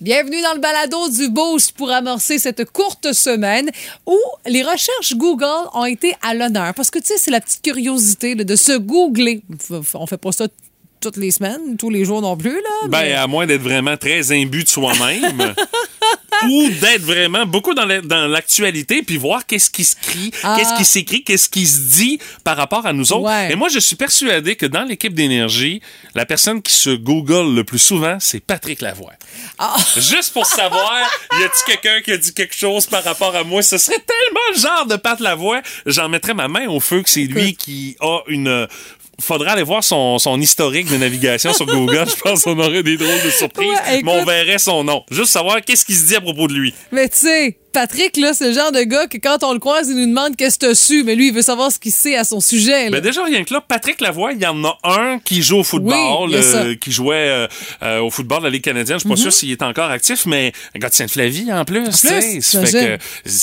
Bienvenue dans le balado du Boost pour amorcer cette courte semaine où les recherches Google ont été à l'honneur. Parce que, tu sais, c'est la petite curiosité là, de se googler. On fait pas ça toutes les semaines, tous les jours non plus. Là, Ben, à moins d'être vraiment très imbu de soi-même. ou d'être vraiment beaucoup dans la- dans l'actualité, puis voir qu'est-ce qui se crie, Ah. qu'est-ce qui s'écrit, qu'est-ce qui se dit par rapport à nous autres. Ouais. Et moi, je suis persuadé que dans l'équipe d'énergie, la personne qui se google le plus souvent, c'est Patrick Lavoie. Ah. Juste pour savoir, y a-t-il quelqu'un qui a dit quelque chose par rapport à moi? Ce serait tellement le genre de Pat Lavoie. J'en mettrais ma main au feu que c'est lui qui a une... Faudra aller voir son, son historique de navigation sur Google. Je pense qu'on aurait des drôles de surprises. Ouais, mais on verrait son nom. Juste savoir qu'est-ce qui se dit à propos de lui. Mais tu sais, Patrick, là, c'est le genre de gars que quand on le croise, il nous demande qu'est-ce que t'as su. Mais lui, il veut savoir ce qu'il sait à son sujet. là. Ben déjà, rien que là, Patrick Lavoie, il y en a un qui joue au football, Oui. Mhm. euh, qui jouait euh, euh, au football de la Ligue canadienne. Je suis pas sûr s'il est encore actif, mais un gars de Sainte-Flavie en plus. Ça fait que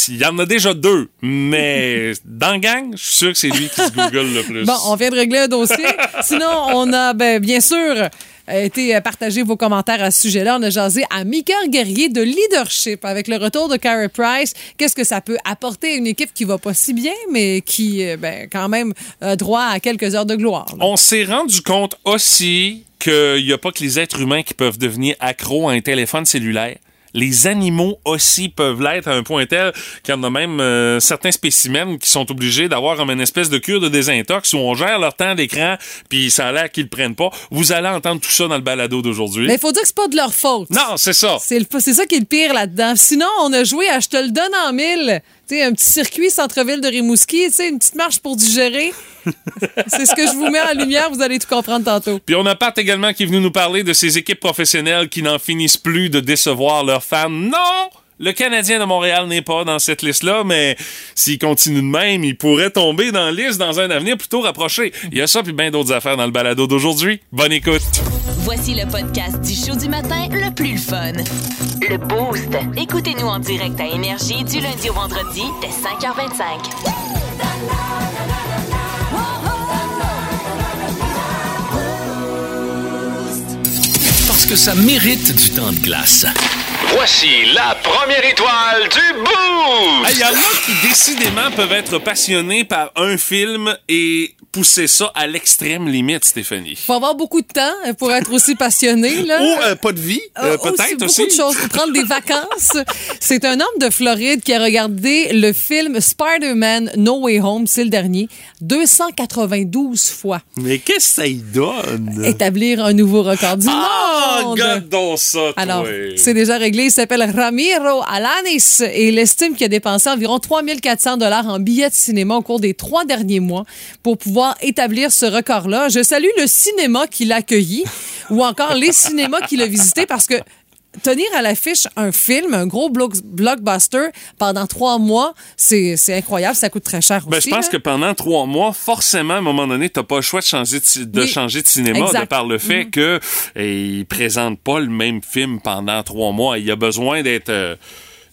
il y en a déjà deux, mais dans le gang, je suis sûr que c'est lui qui se google le plus. Bon, on vient de régler un dossier. Sinon, on a, ben, bien sûr, été euh, partagé vos commentaires à ce sujet-là. On a jasé à Mika Guerrier de leadership avec le retour de Carey Price. Qu'est-ce que ça peut apporter à une équipe qui va pas si bien, mais qui, euh, ben, quand même, a droit à quelques heures de gloire? On s'est rendu compte aussi qu'il n'y a pas que les êtres humains qui peuvent devenir accros à un téléphone cellulaire. Les animaux aussi peuvent l'être à un point tel qu'il y en a même euh, certains spécimens qui sont obligés d'avoir comme une espèce de cure de désintox où on gère leur temps d'écran puis ça a l'air qu'ils le prennent pas. Vous allez entendre tout ça dans le balado d'aujourd'hui. Mais il faut dire que c'est pas de leur faute. Non, c'est ça. C'est le- c'est ça qui est le pire là-dedans. Sinon, on a joué à Je te le donne en mille. Sais, un petit circuit centre-ville de Rimouski, sais, une petite marche pour digérer. c'est ce que je vous mets en lumière, vous allez tout comprendre tantôt. Puis on a Pat également qui est venu nous parler de ces équipes professionnelles qui n'en finissent plus de décevoir leurs fans. Non! Le Canadien de Montréal n'est pas dans cette liste-là, mais s'il continue de même, il pourrait tomber dans la liste dans un avenir plutôt rapproché. Il y a ça puis bien d'autres affaires dans le balado d'aujourd'hui. Bonne écoute. Voici le podcast du show du matin le plus fun. Le Boost. Écoutez-nous en direct à Énergie du lundi au vendredi dès 5h25. Parce que ça mérite du temps de glace. Voici la première étoile du Boost! Il y en a qui décidément peuvent être passionnés par un film et pousser ça à l'extrême limite, Stéphanie. Faut avoir beaucoup de temps euh, pour être aussi passionné, là. Ou euh, pas de vie, euh, Euh, peut-être aussi. Beaucoup de choses. Pour prendre des vacances. C'est un homme de Floride qui a regardé le film Spider-Man No Way Home, c'est le dernier, 292 fois. Mais qu'est-ce que ça y donne? Établir un nouveau record du Ah, monde. regarde donc ça, toi. Alors, c'est déjà réglé. Il s'appelle Alanis et il estime qu'il a dépensé environ 3400 dollars en billets de cinéma au cours des trois derniers mois pour pouvoir établir ce record-là. Je salue le cinéma qui l'a accueilli ou encore les cinémas qu'il a visités parce que tenir à l'affiche un film, un gros block- blockbuster pendant trois mois, c'est incroyable. Ça coûte très cher Ben, aussi. je pense là. que pendant trois mois, forcément, à un moment donné, t'as pas le choix de changer de, ci- de Oui. changer de cinéma Exact. De par le fait que eh, il présente pas le même film pendant trois mois. Il y a besoin d'être euh,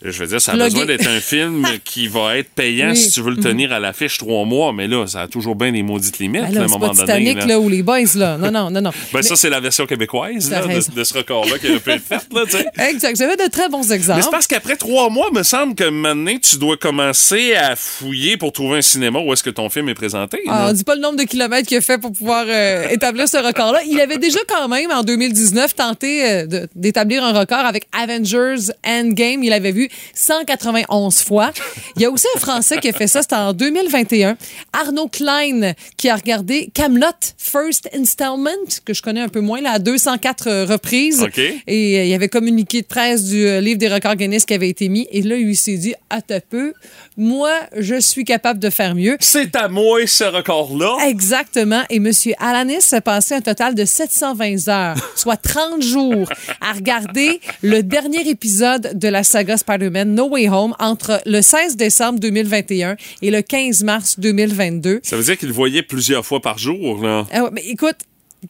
je veux dire, ça a besoin d'être un film qui va être payant Oui. Si tu veux le tenir à l'affiche trois mois, mais là, ça a toujours bien des maudites limites, Ben là, à un moment pas donné. Titanic là. là, ou les boys là. Non non non non. Ben, Mais- ça, c'est la version québécoise là, de, ce record-là qui a pu être faite, là, tu sais. Exact. J'avais de très bons exemples. Mais c'est parce qu'après trois mois, me semble que maintenant, tu dois commencer à fouiller pour trouver un cinéma où est-ce que ton film est présenté. Ah, on dit pas le nombre de kilomètres qu'il a fait pour pouvoir euh, établir ce record-là. Il avait déjà quand même, en 2019, tenté euh, d'établir un record avec Avengers Endgame. Il avait vu 191 fois. Il y a aussi un Français qui a fait ça, c'était en 2021. Arnaud Klein, qui a regardé Camelot First Installment, que je connais un peu moins, là, à 204 euh, reprises. Et euh, il y avait communiqué de presse du euh, livre des records Guinness qui avait été mis. Et là, il s'est dit, à peu, moi, je suis capable de faire mieux. C'est à moi ce record-là. Exactement. Et M. Alanis a passé un total de 720 heures, soit 30 jours, à regarder le dernier épisode de la saga Spider-Man No Way Home entre le 16 décembre 2021 et le 15 mars 2022. Ça veut dire qu'il le voyait plusieurs fois par jour, là. Ah ouais, mais écoute,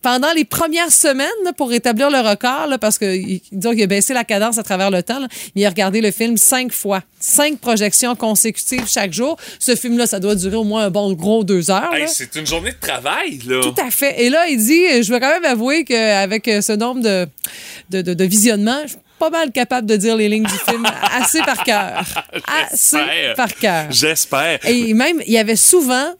pendant les premières semaines, là, pour rétablir le record, là, parce que disons qu'il a baissé la cadence à travers le temps, là, il a regardé le film cinq fois. Cinq projections consécutives chaque jour. Ce film-là, ça doit durer au moins un bon gros deux heures. Hey, c'est une journée de travail, là. Tout à fait. Et là, il dit, je vais quand même avouer qu'avec ce nombre de, de, de, de visionnements, je pas mal capable de dire les lignes du film assez par cœur. Assez par cœur. J'espère. Et même, il y avait souvent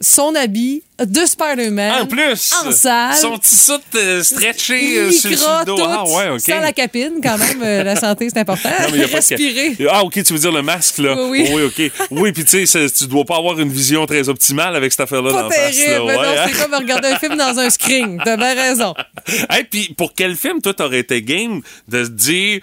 son habit de Spider-Man. En plus, En salle. son petit soute euh, stretché euh, sur, le dos. Ah, ouais, OK. Sans la capine, quand même. euh, la santé, c'est important. Non, mais y a pas de- Respirer. Ah, OK, tu veux dire le masque, là? Oui, oui. OK. Oui, puis tu sais, tu dois pas avoir une vision très optimale avec cette affaire-là dans la face. terrible. là. Non, Ouais, hein? c'est comme regarder un film dans un screen. T'as bien raison. Hey, puis pour quel film, toi, t'aurais été game de se dire.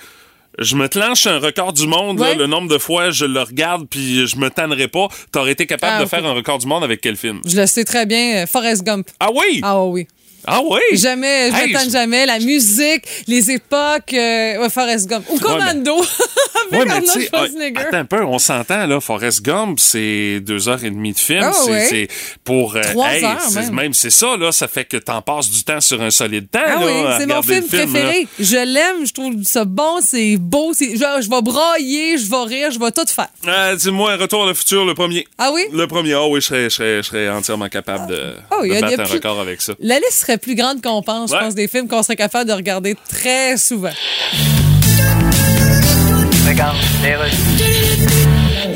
Je me clenche un record du monde, là, le nombre de fois je le regarde puis je me tannerai pas. T'aurais été capable Ah, de faire un record du monde avec quel film? Je le sais très bien. euh, Forrest Gump. Ah oui? Ah oui. Ah oui? Jamais, je Hey, jamais. La musique, les époques, euh, ouais, Forrest Gump. Ou Commando. Ouais, avec mais Arnold ah, Schwarzenegger. attends un peu, on s'entend, là, Forrest Gump, c'est deux heures et demie de film. Ah, c'est, ouais? c'est pour... euh, Trois hey, heures, même. c'est ça, là, ça fait que t'en passes du temps sur un solide temps, Ah là, oui, c'est mon film, là. préféré. Je l'aime, je trouve ça bon, c'est beau. c'est- Je, je vais brailler, je vais rire, je vais tout faire. Euh, dis-moi, Retour à le futur, le premier. Ah oui? Le premier, ah oui, je serais, je serais, je serais entièrement capable de, Oh, il de y a- il y battre un plus- record avec ça. La liste serait plus grande qu'on pense, Ouais. je pense, des films qu'on serait capable de regarder très souvent.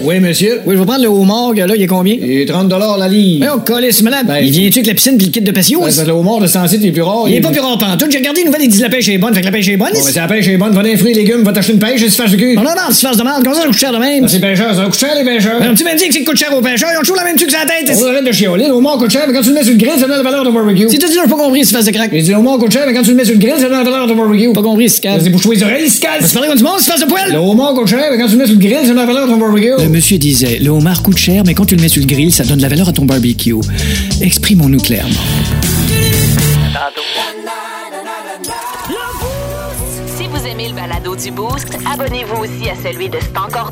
Oui, monsieur. Oui, je vais prendre le homard, là, il est combien? Il est 30 la livre. Mais on colle ce malade. il vient-tu avec la piscine puis le kit de patio? le homard de Sancit est plus rare. Il est pas plus rare pantoute. J'ai regardé une nouvelle, il dit la pêche est bonne. Fait que la pêche est bonne. Bon, mais si la pêche est bonne, va dans les fruits et légumes, va t'acheter une pêche et tu fasses du cul. Non, non, non, tu fasses de mal. Comment ça, ça coûte cher de même? c'est pêcheurs, ça coûte cher, les pêcheurs. Tu m'as dit que c'est coûte cher aux pêcheurs. Ils ont toujours la même truc sur la tête. On arrête de chialer. Le homard coûte cher, mais quand tu le mets sur le grill, ça donne la valeur de barbecue. Si tu dis, j'ai pas compris, si tu fasses de crack. J'ai dit, le homard coûte cher, mais quand tu le mets sur le grill, ça donne la valeur de barbecue. Pas compris, si C'est pour les oreilles, si C'est comme du monde, de poêle. Le homard coûte cher, mais quand tu le mets sur le grill, ça donne la valeur de ton barbecue. Monsieur disait, le homard coûte cher, mais quand tu le mets sur le grill, ça donne de la valeur à ton barbecue. Exprimons-nous clairement. Si vous aimez le balado du Boost, abonnez-vous aussi à celui de C'est encore.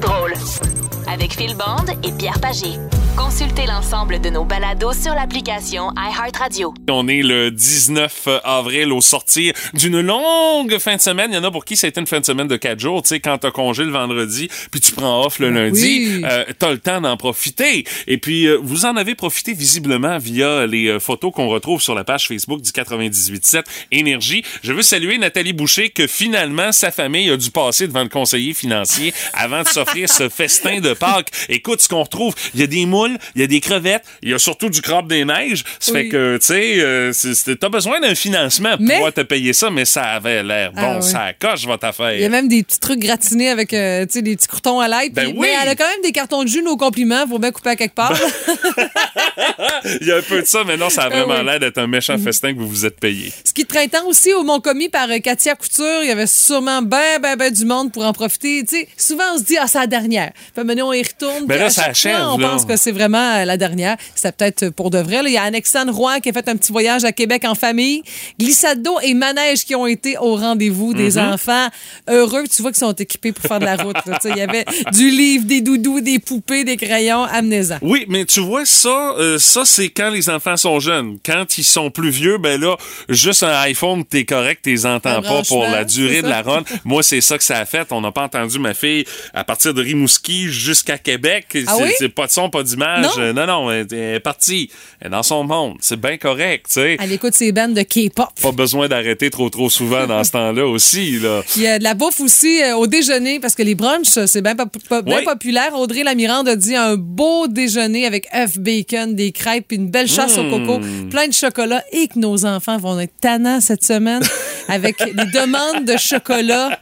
Avec Phil Bond et Pierre Pagé. Consultez l'ensemble de nos balados sur l'application iHeartRadio. On est le 19 avril au sortir d'une longue fin de semaine. Il y en a pour qui c'était une fin de semaine de quatre jours. Tu sais, quand t'as congé le vendredi, puis tu prends off le lundi, Oui. euh, t'as le temps d'en profiter. Et puis, euh, vous en avez profité visiblement via les euh, photos qu'on retrouve sur la page Facebook du 98.7 Énergie. Je veux saluer Nathalie Boucher que finalement, sa famille a dû passer devant le conseiller financier avant de s'offrir ce festin de Pâques. Écoute, ce qu'on retrouve, il y a des moules, il y a des crevettes, il y a surtout du crabe des neiges. Ça Oui. fait que, tu sais, euh, t'as besoin d'un financement pour Mais- pouvoir te payer ça, mais ça avait l'air bon, Ah oui. ça coche votre affaire. Il y a même des petits trucs gratinés avec euh, tu sais, des petits croutons à l'ail. Ben oui. Mais elle a quand même des cartons de jus, nos compliments. Faut bien couper à quelque part. Il y a un peu de ça, mais non, ça a vraiment Ah oui. l'air d'être un méchant festin que vous vous êtes payé. Ce qui est printemps aussi au Mont commis par euh, Katia Couture, il y avait sûrement ben, ben, ben du monde pour en profiter. Tu sais, souvent, on se dit, ah, c'est la dernière. Puis on y retourne. Ben puis là, ça fois, achève, On là. pense que c'est vraiment euh, la dernière. C'est peut-être pour de vrai. là. Il y a Alexandre Roy qui a fait un petit voyage à Québec en famille. Glissade d'eau et manège qui ont été au rendez-vous des Mm-hmm. enfants heureux. Tu vois qu'ils sont équipés pour faire de la route. Il y avait du livre, des doudous, des poupées, des crayons, amenez-en. Oui, mais tu vois, ça, euh, ça c'est quand les enfants sont jeunes. Quand ils sont plus vieux, ben là, juste un iPhone, t'es correct, t'es entends pas pour la durée de la run. Moi, c'est ça que ça a fait. On n'a pas entendu ma fille à partir de Rimouski jusqu'à Québec. Ah c'est oui? c'est pas de son, pas d'image. Non? Non, non, elle est partie. Elle est dans son monde. C'est bien correct, tu sais. Elle écoute ses bandes de K-pop. Pas besoin d'arrêter trop, trop souvent dans ce temps-là aussi, là. Il y a de la bouffe aussi euh, au déjeuner, parce que les brunchs, euh, c'est bien pop- pop- bien Oui. populaire. Audrey Lamirande a dit un beau déjeuner avec œufs, bacon, des crêpes, puis une belle chasse au coco, plein de chocolat, et que nos enfants vont être tannants cette semaine avec des demandes de chocolat.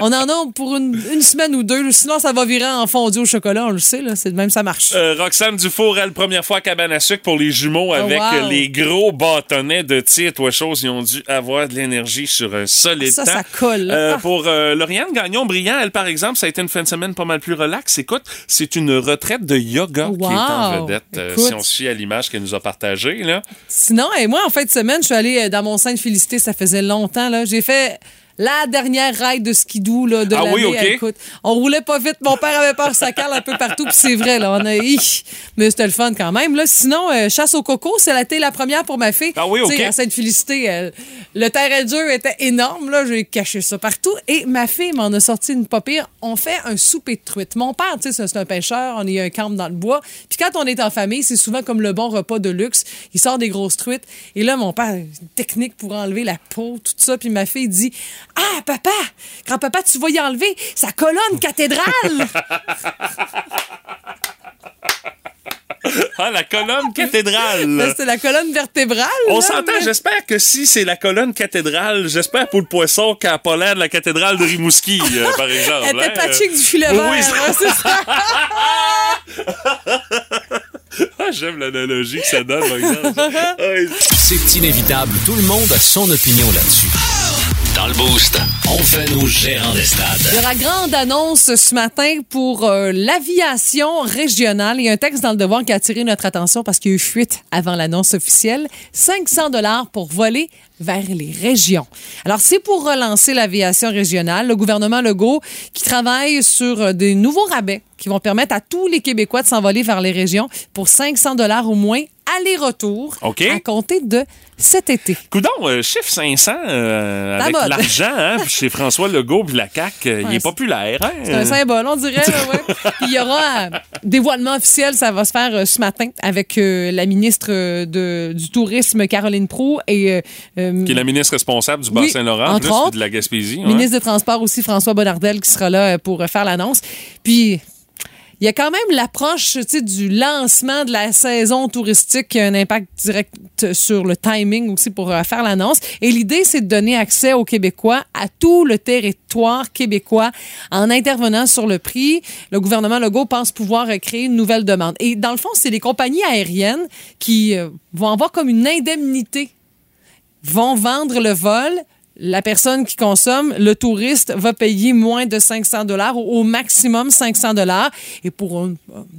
On en a pour une, une semaine ou deux, sinon ça va virer en fondu au chocolat, on le sait, là, c'est même ça marche. Euh, Roxane Dufour, elle, première fois à Cabane à sucre pour les jumeaux avec Oh, wow. euh, les gros bâtonnets de tir, toi chose. Ils ont dû avoir de l'énergie sur un solide Ça, temps. ça colle. Euh, Ah. Pour euh, Lauriane Gagnon-Briand, elle, par exemple, ça a été une fin de semaine pas mal plus relax. Écoute, c'est une retraite de yoga qui est en Wow. vedette. euh, si on se fie à l'image qu'elle nous a partagée, là. Sinon, et moi, en fin de semaine, je suis allée euh, dans mon sein de Félicité, ça faisait longtemps, J'ai fait la dernière ride de skidoo là, de Ah l'année. oui, OK. Écoute, on roulait pas vite. Mon père avait peur, ça cale un peu partout, puis c'est vrai, là. On a, Hi! mais c'était le fun quand même. Là. Sinon, euh, chasse au coco, c'est la, la première pour ma fille. Ah oui, Tu sais, OK. à Sainte-Félicité, euh, le terrain jeu était énorme, là. J'ai caché ça partout. Et ma fille m'en a sorti une pas pire. On fait un souper de truite. Mon père, tu sais, c'est- c'est un pêcheur. On est un camp dans le bois. Puis quand on est en famille, c'est souvent comme le bon repas de luxe. Il sort des grosses truites. Et là, mon père, une technique pour enlever la peau, tout ça. Puis ma fille dit Ah, papa, grand-papa, tu vas y enlever sa colonne cathédrale. Ah, la colonne cathédrale. Là, c'est la colonne vertébrale. On là, s'entend, mais- j'espère que si c'est la colonne cathédrale, j'espère pour le poisson qu'elle n'a pas l'air de la cathédrale de Rimouski, euh, par exemple. Elle était hein. patchique du filet Oui, vert. oui, c'est- hein, c'est ça. Ah, J'aime l'analogie que ça donne, par exemple. Ah, C'est inévitable, tout le monde a son opinion là-dessus. Dans le Boost, on fait nos gérants des stades. Il y grande annonce ce matin pour euh, l'aviation régionale. Il y a un texte dans le devoir qui a attiré notre attention parce qu'il y a eu fuite avant l'annonce officielle. 500 dollars pour voler vers les régions. Alors, c'est pour relancer l'aviation régionale. Le gouvernement Legault qui travaille sur euh, des nouveaux rabais qui vont permettre à tous les Québécois de s'envoler vers les régions pour 500 dollars au moins aller-retour à compter de cet été. Coudon, euh, chiffre 500 euh, avec l'argent, hein, chez François Legault puis la CAQ, euh, il Ouais, est populaire. Hein? C'est un symbole, on dirait. ouais. Il y aura euh, dévoilement officiel, ça va se faire euh, ce matin avec la ministre de, du Tourisme, Caroline Proux, et Qui est la ministre responsable du Oui, Bas-Saint-Laurent, autres. de la Gaspésie. ouais. ministre des Transports aussi, François Bonnardel, qui sera là pour faire l'annonce. Puis. Il y a quand même l'approche du lancement de la saison touristique qui a un impact direct sur le timing aussi pour euh, faire l'annonce. Et l'idée, c'est de donner accès aux Québécois à tout le territoire québécois en intervenant sur le prix. Le gouvernement Legault pense pouvoir euh, créer une nouvelle demande. Et dans le fond, c'est les compagnies aériennes qui euh, vont avoir comme une indemnité vont vendre le vol. La personne qui consomme, le touriste, va payer moins de 500 dollars, au maximum 500 dollars. Et pour un,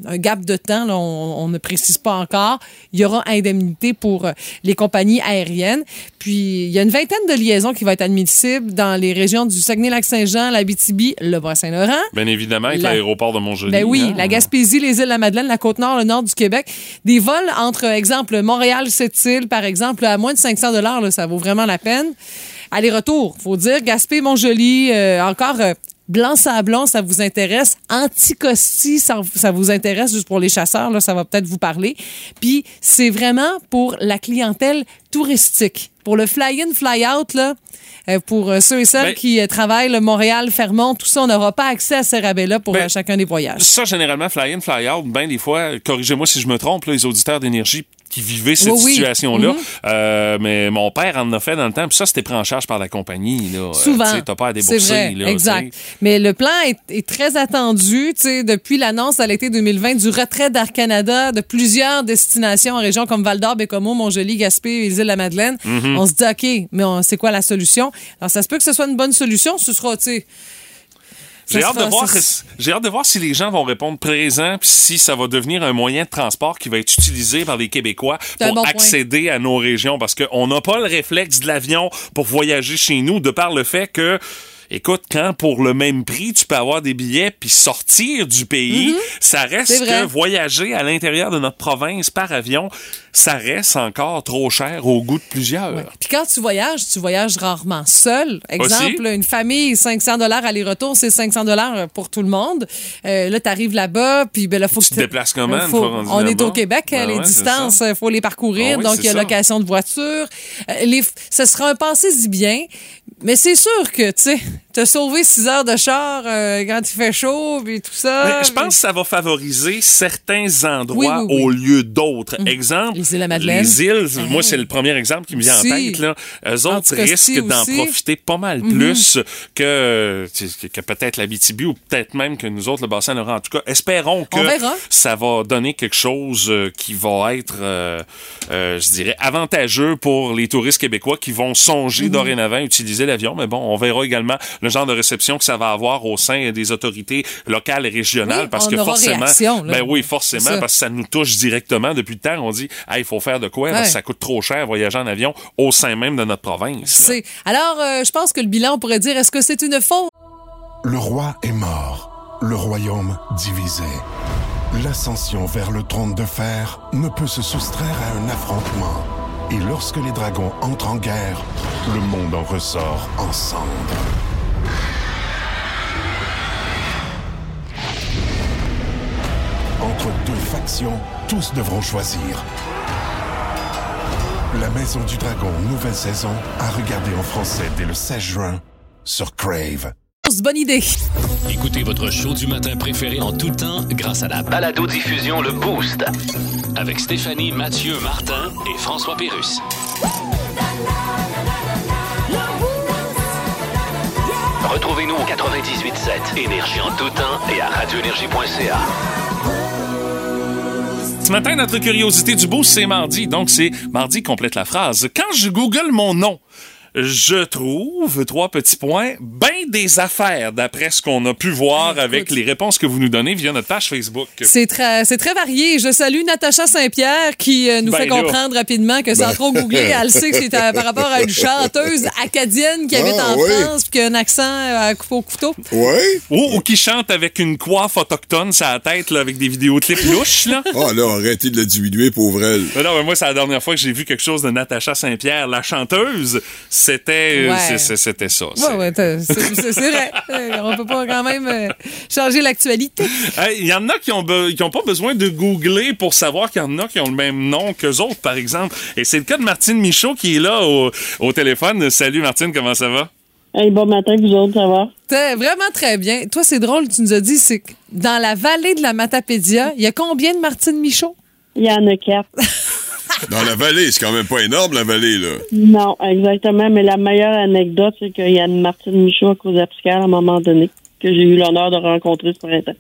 un gap de temps, là, on, on ne précise pas encore, il y aura indemnité pour euh, les compagnies aériennes. Puis, il y a une vingtaine de liaisons qui vont être admissibles dans les régions du Saguenay-Lac-Saint-Jean, l'Abitibi, le Bas-Saint-Laurent. Bien évidemment, avec La- l'aéroport de Montjoli. Ben oui, hein. la Gaspésie, les îles de la Madeleine, la Côte-Nord, le nord du Québec. Des vols entre, exemple, Montréal-Sept-Îles, par exemple, à moins de 500 dollars, ça vaut vraiment la peine. Aller-retour, faut dire, Gaspé-Montjoli, euh, encore... euh, Blanc-Sablon, ça vous intéresse. Anticosti, ça, ça vous intéresse juste pour les chasseurs, là, ça va peut-être vous parler. Puis c'est vraiment pour la clientèle touristique. Pour le fly-in, fly-out, là, euh, pour euh, ceux et celles Ben- qui travaillent le Montréal, Fermont, tout ça, on n'aura pas accès à ces rabais-là pour Ben, chacun des voyages. Ça, généralement, fly-in, fly-out, ben des fois, corrigez-moi si je me trompe, là, les auditeurs d'énergie qui vivaient cette Oui, oui. situation-là. Mhm. Euh, mais mon père en a fait dans le temps, puis ça, c'était pris en charge par la compagnie. Là. Euh, Souvent. T'as pas à C'est débourser. vrai, là, exact. Mais le plan est, est très attendu, tu sais, depuis l'annonce à l'été 2020 du retrait d'Air Canada de plusieurs destinations en région comme Val-d'Or, Bécomo, Montjoli, Gaspé et les îles de la Madeleine. Mhm. On se dit, OK, mais on- c'est quoi la solution? Alors, ça se peut que ce soit une bonne solution. Ce sera, tu sais... J'ai hâte, de voir, j'ai hâte de voir si les gens vont répondre présent, puis si ça va devenir un moyen de transport qui va être utilisé par les Québécois pour bon point. accéder à nos régions, parce qu'on n'a pas le réflexe de l'avion pour voyager chez nous, de par le fait que écoute, quand pour le même prix, tu peux avoir des billets puis sortir du pays, ça reste que voyager à l'intérieur de notre province par avion, ça reste encore trop cher au goût de plusieurs. Ouais. Puis quand tu voyages, tu voyages rarement seul. Exemple, Aussi. une famille, 500 dollars aller-retour, c'est 500 dollars pour tout le monde. Euh, là, tu arrives là-bas, puis ben là, faut Tu que te déplaces comment, Faut- fois rendu on est au Québec, Ben les ouais, distances, il faut les parcourir, Ah oui, donc il y a ça. location de voiture. Euh, les, ce sera un passé bien, mais c'est sûr que, tu sais, t'as sauvé 6 heures de char euh, quand il fait chaud, puis tout ça. Mais je pense que ça va favoriser certains endroits Oui, oui, oui. au lieu d'autres. Exemple, Les îles la Madeleine. les îles, moi, c'est le premier exemple qui me vient Si. en tête. Là. Eux autres risquent d'en profiter pas mal plus que, que, que peut-être la BTB ou peut-être même que nous autres, le bassin Laurent. En tout cas, espérons que ça va donner quelque chose euh, qui va être, euh, je dirais, avantageux pour les touristes québécois qui vont songer dorénavant à utiliser l'avion. Mais bon, on verra également le genre de réception que ça va avoir au sein des autorités locales et régionales Oui, parce on que aura forcément, réaction, là. ben oui, forcément, parce que ça nous touche directement depuis le temps. On dit, ah, il faut faire de quoi? Parce Ouais. que ça coûte trop cher voyager en avion au sein même de notre province. Alors, euh, je pense que le bilan, on pourrait dire, est-ce que c'est une faute? Le roi est mort, le royaume divisé. L'ascension vers le trône de fer ne peut se soustraire à un affrontement. Et lorsque les dragons entrent en guerre, le monde en ressort en Entre deux factions, tous devront choisir. La Maison du Dragon, nouvelle saison, à regarder en français dès le 16 juin sur Crave. Bonne idée. Écoutez votre show du matin préféré en tout temps grâce à la Balado-diffusion Le Boost. avec Stéphanie, Mathieu, Martin et François Pérus. Retrouvez-nous au 98.7 Énergie en tout temps et à radioénergie.ca. Ce matin, notre curiosité du beau, c'est mardi. Donc, c'est mardi complète la phrase. Quand je google mon nom, je trouve, trois petits points, ben des affaires d'après ce qu'on a pu voir avec les réponses que vous nous donnez via notre page Facebook. C'est très, c'est très varié. Je salue Natacha Saint-Pierre qui euh, nous Ben fait là. comprendre rapidement que sans trop googler, elle sait que c'est euh, par rapport à une chanteuse acadienne qui habite Ah, en oui. France puis qui a un accent euh, à couper au couteau. Ouais? Ou, ou qui chante avec une coiffe autochtone sur la tête, là, avec des vidéoclips louches, là. Ah là, arrêtez de la diminuer, pauvre elle. Mais non, mais moi, c'est la dernière fois que j'ai vu quelque chose de Natacha Saint-Pierre, la chanteuse. C'était, Ouais. c'est- c'était ça. Ouais, C'est- ouais, c'est vrai. Euh, On peut pas quand même euh, changer l'actualité. Hey, Il y en a qui ont, qui ont pas besoin de googler pour savoir qu'il y en a qui ont le même nom qu'eux autres, par exemple. Et c'est le cas de Martine Michaud qui est là au, au téléphone. Salut Martine, comment ça va? Hey, bon matin, vous autres, ça va? T'es vraiment très bien. Toi, c'est drôle, tu nous as dit, c'est que dans la vallée de la Matapédia, il y a combien de Martine Michaud? Il y en a quatre. Dans la vallée, c'est quand même pas énorme, la vallée, là. Non, exactement. Mais la meilleure anecdote, c'est qu'il y a une Martine Michaud à cause à un moment donné, que j'ai eu l'honneur de rencontrer ce printemps.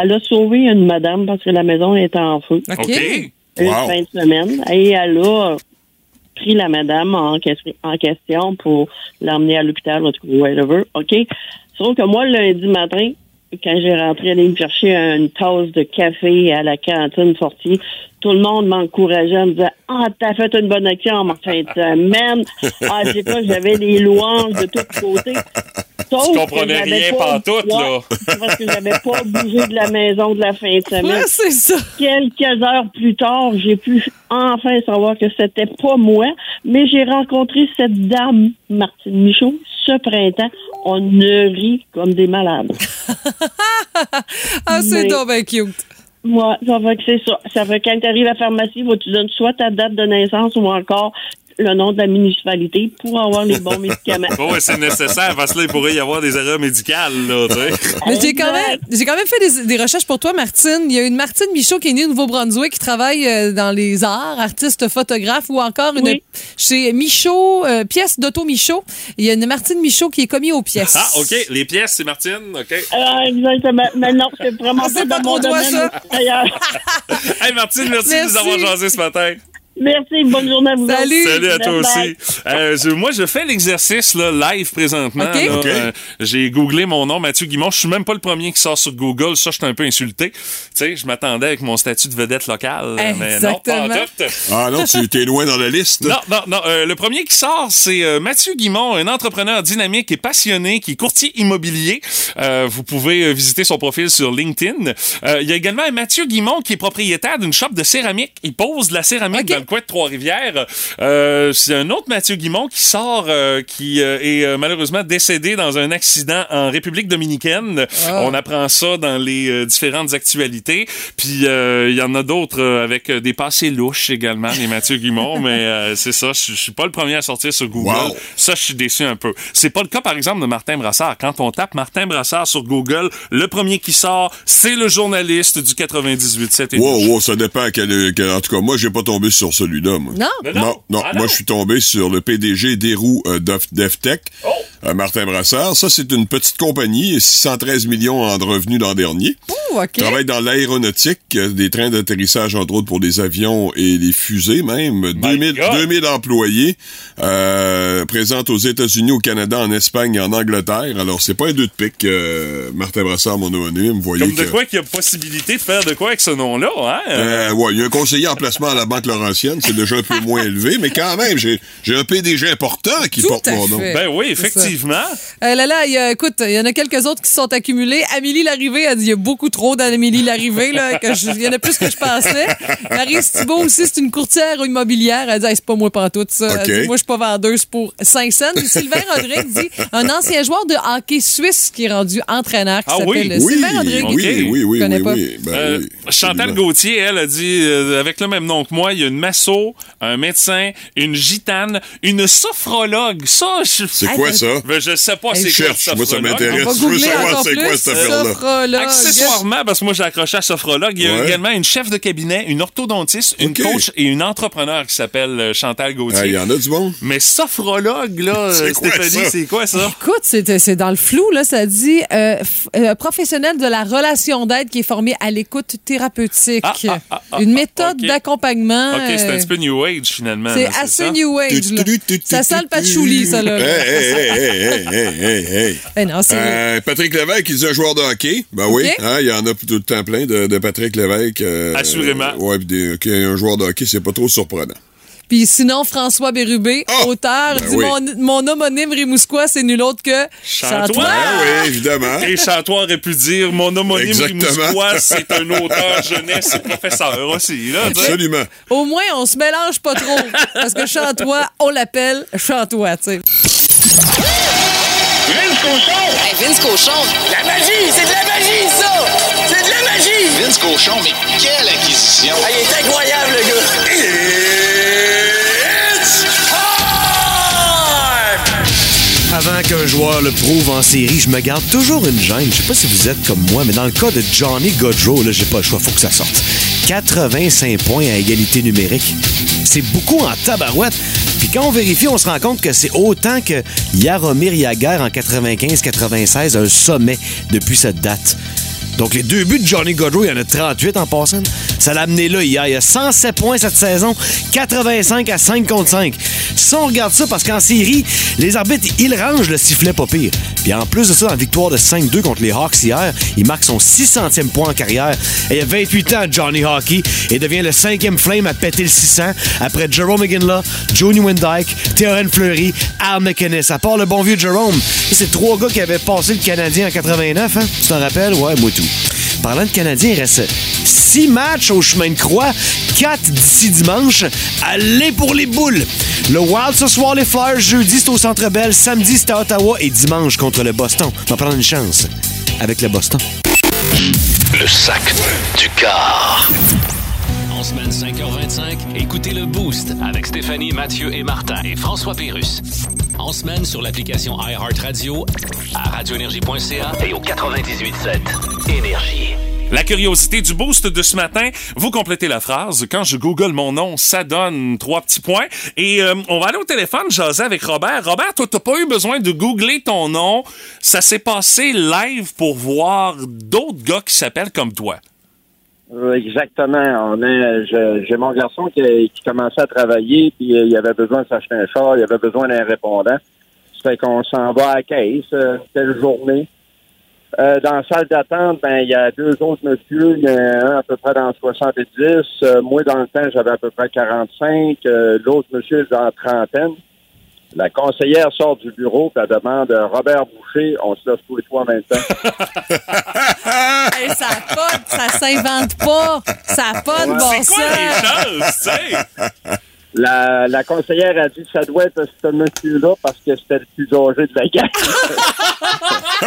Elle a sauvé une madame parce que la maison était en feu. OK. OK. Une Wow. fin de semaine. Et elle a pris la madame en, ques- en question pour l'emmener à l'hôpital, en tout cas, whatever. OK? Sauf que moi, le lundi matin, quand j'ai rentré aller me chercher une tasse de café à la cantine sortie, tout le monde m'encourageait en me disant Ah, t'as fait une bonne action en fin de semaine. Ah, je sais pas, j'avais des louanges de tous côtés. Sauf Tu comprenais rien pas- pantoute, là. Parce que j'avais pas bougé de la maison de la fin de semaine Ouais, c'est ça. quelques heures plus tard, j'ai pu enfin savoir que c'était pas moi, mais j'ai rencontré cette dame, Martine Michaud, ce printemps. On ne rit comme des malades. Ah, c'est Mais- donc ben cute. Moi, ça fait que c'est ça. Ça fait quand tu arrives à la pharmacie, tu donnes soit ta date de naissance ou encore le nom de la municipalité pour avoir les bons médicaments. Bon, ouais, c'est nécessaire parce que là, il pourrait y avoir des erreurs médicales, là. Mais j'ai quand même, Exact. j'ai quand même fait des, des recherches pour toi, Martine. Il y a une Martine Michaud qui est née au Nouveau-Brunswick, qui travaille euh, dans les arts, artiste photographe, ou encore une Oui. chez Michaud, euh, pièce d'Auto Michaud. Il y a une Martine Michaud qui est commis aux pièces. Ah, OK. Les pièces, c'est Martine, OK. Ah, exactement. Mais non, c'est vraiment Ah, c'est pas pas dans mon domaine. ça. D'ailleurs. Hey, Martine, merci, de nous Merci. avoir jasé ce matin. Merci, bonne journée à vous. Salut. Salut à toi Bye. aussi. Euh, je- moi, je fais l'exercice là, live présentement. OK. là. OK. Euh, J'ai googlé mon nom, Mathieu Guimont. Je suis même pas le premier qui sort sur Google. Ça, je suis un peu insulté. Tu sais, je m'attendais avec mon statut de vedette locale. euh, Mais non, pas en Exactement. tout. Ah non, tu t'es loin dans la liste. Non, non, non. Euh, le premier qui sort, c'est euh, Mathieu Guimont, un entrepreneur dynamique et passionné qui est courtier immobilier. Euh, vous pouvez euh, visiter son profil sur LinkedIn. Euh, il y a également un Mathieu Guimont qui est propriétaire d'une shop de céramique. Il pose de la céramique OK. Le coin de Trois-Rivières. Euh, c'est un autre Mathieu Guimont qui sort, euh, qui euh, est malheureusement décédé dans un accident en République dominicaine. Ah. On apprend ça dans les différentes actualités. Puis il y en a d'autres avec des passés louches également, les Mathieu Guimont. mais c'est ça, je suis pas le premier à sortir sur Google. Wow. Ça, je suis déçu un peu. C'est pas le cas, par exemple, de Martin Brassard. Quand on tape Martin Brassard sur Google, le premier qui sort, c'est le journaliste du 98.7. Wow, wow, ça dépend à quel, quel- En tout cas, moi, j'ai pas tombé sur celui-là, moi. Non? Non, non, Ah moi je suis tombé sur le PDG des roues euh, d'Eftech, Oh! euh, Martin Brassard. Ça, c'est une petite compagnie, 613 millions en revenus l'an dernier. Ouh, OK. Travaille dans l'aéronautique, euh, des trains d'atterrissage, entre autres, pour des avions et des fusées même. 2000, God. 2000 employés, euh, présente aux États-Unis, au Canada, en Espagne et en Angleterre. Alors, c'est pas un deux de pique, euh, Martin Brassard, mon homonyme. Vous voyez Comme de que... quoi qu'il y a possibilité de faire de quoi avec ce nom-là, hein? Euh, ouais, il y a un conseiller en placement à la Banque Laurentienne, c'est déjà un peu moins élevé, mais quand même, j'ai j'ai un PDG important qui Tout porte mon nom. Ben oui, effectivement. Euh, là, là, il y a, écoute, il y en a quelques autres qui se sont accumulés. Amélie Larrivée a dit il y a beaucoup trop d'Amélie Larrivée, là, que il y en a plus que je pensais. Marie Thibault aussi, c'est une courtière immobilière. Elle dit Hey, c'est pas moi pantoute, ça. Elle OK. dit, moi, je suis pas vendeuse pour 5 cents. Sylvain Rodrigue dit un ancien joueur de hockey suisse qui est rendu entraîneur qui Ah oui? s'appelle Oui, Sylvain Rodrigue. oui, oui, oui. Ben Euh, oui, Chantal. Gauthier, elle a dit, euh, avec le même nom que moi, il y a une masso, un médecin, une gitane, une sophrologue. Ça, je... C'est quoi ça? Ben, je sais pas Hey, c'est quoi cherche, moi, ça m'intéresse. Je veux savoir c'est quoi cette affaire-là. Accessoirement, parce que moi j'ai accroché à sophrologue, il y a Ouais. également une chef de cabinet, une orthodontiste, une coach et une entrepreneur qui s'appelle euh, Chantal Ah, Il Gauthier. y en a du bon. Mais sophrologue, là, C'est euh, quoi Stéphanie, ça? c'est quoi ça? Écoute, c'est c'est dans le flou, là. Ça dit euh, f- euh, professionnel de la relation d'aide qui est formé à l'écoute thérapeutique. Ah, ah, Une ah, méthode d'accompagnement. C'est un euh, petit peu New Age finalement. c'est assez ça? New Age. là. Ça sent le patchouli, ça, là. Hey, hey, hey, hey, hey, hey, hey, hey. Ben non, c'est. Euh, Patrick Lévesque, il dit un joueur de hockey. Ben oui, hein, il y en a tout le temps plein de, de Patrick Lévesque. euh, Assurément. euh, ouais, puis des- OK, un joueur de hockey, c'est pas trop surprenant. Puis sinon, François Bérubé, Ah! auteur, Ben dit oui. mon, mon homonyme Rimousquois, c'est nul autre que Chantois. Chantois. Ah oui, évidemment. Et Chantois aurait pu dire mon homonyme Exactement. Rimousquois, c'est un auteur jeunesse et professeur aussi. Là, tu sais. Absolument. Au moins, on se mélange pas trop. parce que Chantois, on l'appelle Chantois, tu sais. Vince Cochon! Hey, Vince Cochon! La magie! C'est de la magie, ça! C'est de la magie! Vince Cochon, mais quelle acquisition! Le prouve en série, je me garde toujours une gêne. Je sais pas si vous êtes comme moi, mais dans le cas de Johnny Godrow, là, j'ai pas le choix, faut que ça sorte. 85 points à égalité numérique. C'est beaucoup en tabarouette. Puis quand on vérifie, on se rend compte que c'est autant que Yaromir Yaguer en 95-96, un sommet depuis cette date. Donc, les deux buts de Johnny Godrow, il y en a 38 en passant. Ça l'a amené là hier. Il y a 107 points cette saison, 85 à 5 contre 5. Si on regarde ça, parce qu'en série, les arbitres, ils rangent le sifflet pas pire. Puis en plus de ça, en victoire de 5-2 contre les Hawks hier, il marque son 600e point en carrière. Et il a 28 ans, Johnny Hockey, et devient le cinquième flame à péter le 600 après Jerome McGinley, Johnny Windyke, Théorène Fleury, Al McInnes. À part le bon vieux Jerome, c'est trois gars qui avaient passé le Canadien en 89, hein? Tu t'en rappelles? Ouais, moi tout. Parlant de Canadien, il reste six matchs au chemin de croix, quatre d'ici dimanche. Allez pour les boules! Le Wild ce soir, les Flyers. Jeudi, c'est au Centre Bell. Samedi, c'est à Ottawa. Et dimanche, contre le Boston. On va prendre une chance avec le Boston. Le sac du car. En semaine 5h25, écoutez le Boost avec Stéphanie, Mathieu et Martin et François Pérus. En semaine sur l'application iHeartRadio, à radioénergie.ca Et au 98.7, Énergie. La curiosité du boost de ce matin, vous complétez la phrase. Quand je google mon nom, ça donne trois petits points. Et euh, on va aller au téléphone jaser avec Robert. Robert, toi, t'as pas eu besoin de googler ton nom. Ça s'est passé live pour voir d'autres gars qui s'appellent comme toi. Euh, Exactement. On est, j'ai mon garçon qui, qui commençait à travailler, puis euh, il avait besoin de s'acheter un char, il avait besoin d'un répondant. Ça fait qu'on s'en va à la caisse, euh, telle journée. Euh, dans la salle d'attente, ben il y a deux autres monsieur, il y en a un à peu près dans le 70. Euh, moi, dans le temps, j'avais à peu près 45. Euh, L'autre monsieur dans trentaine. La conseillère sort du bureau, puis elle demande euh, Robert Boucher, on se lève tous les trois en même temps. Hey, ça a pas, ça s'invente pas. Ça n'a pas de bon C'est quoi les sens. tu sais? La, la conseillère a dit ça doit être ce monsieur-là parce que c'était le plus âgé de la gang.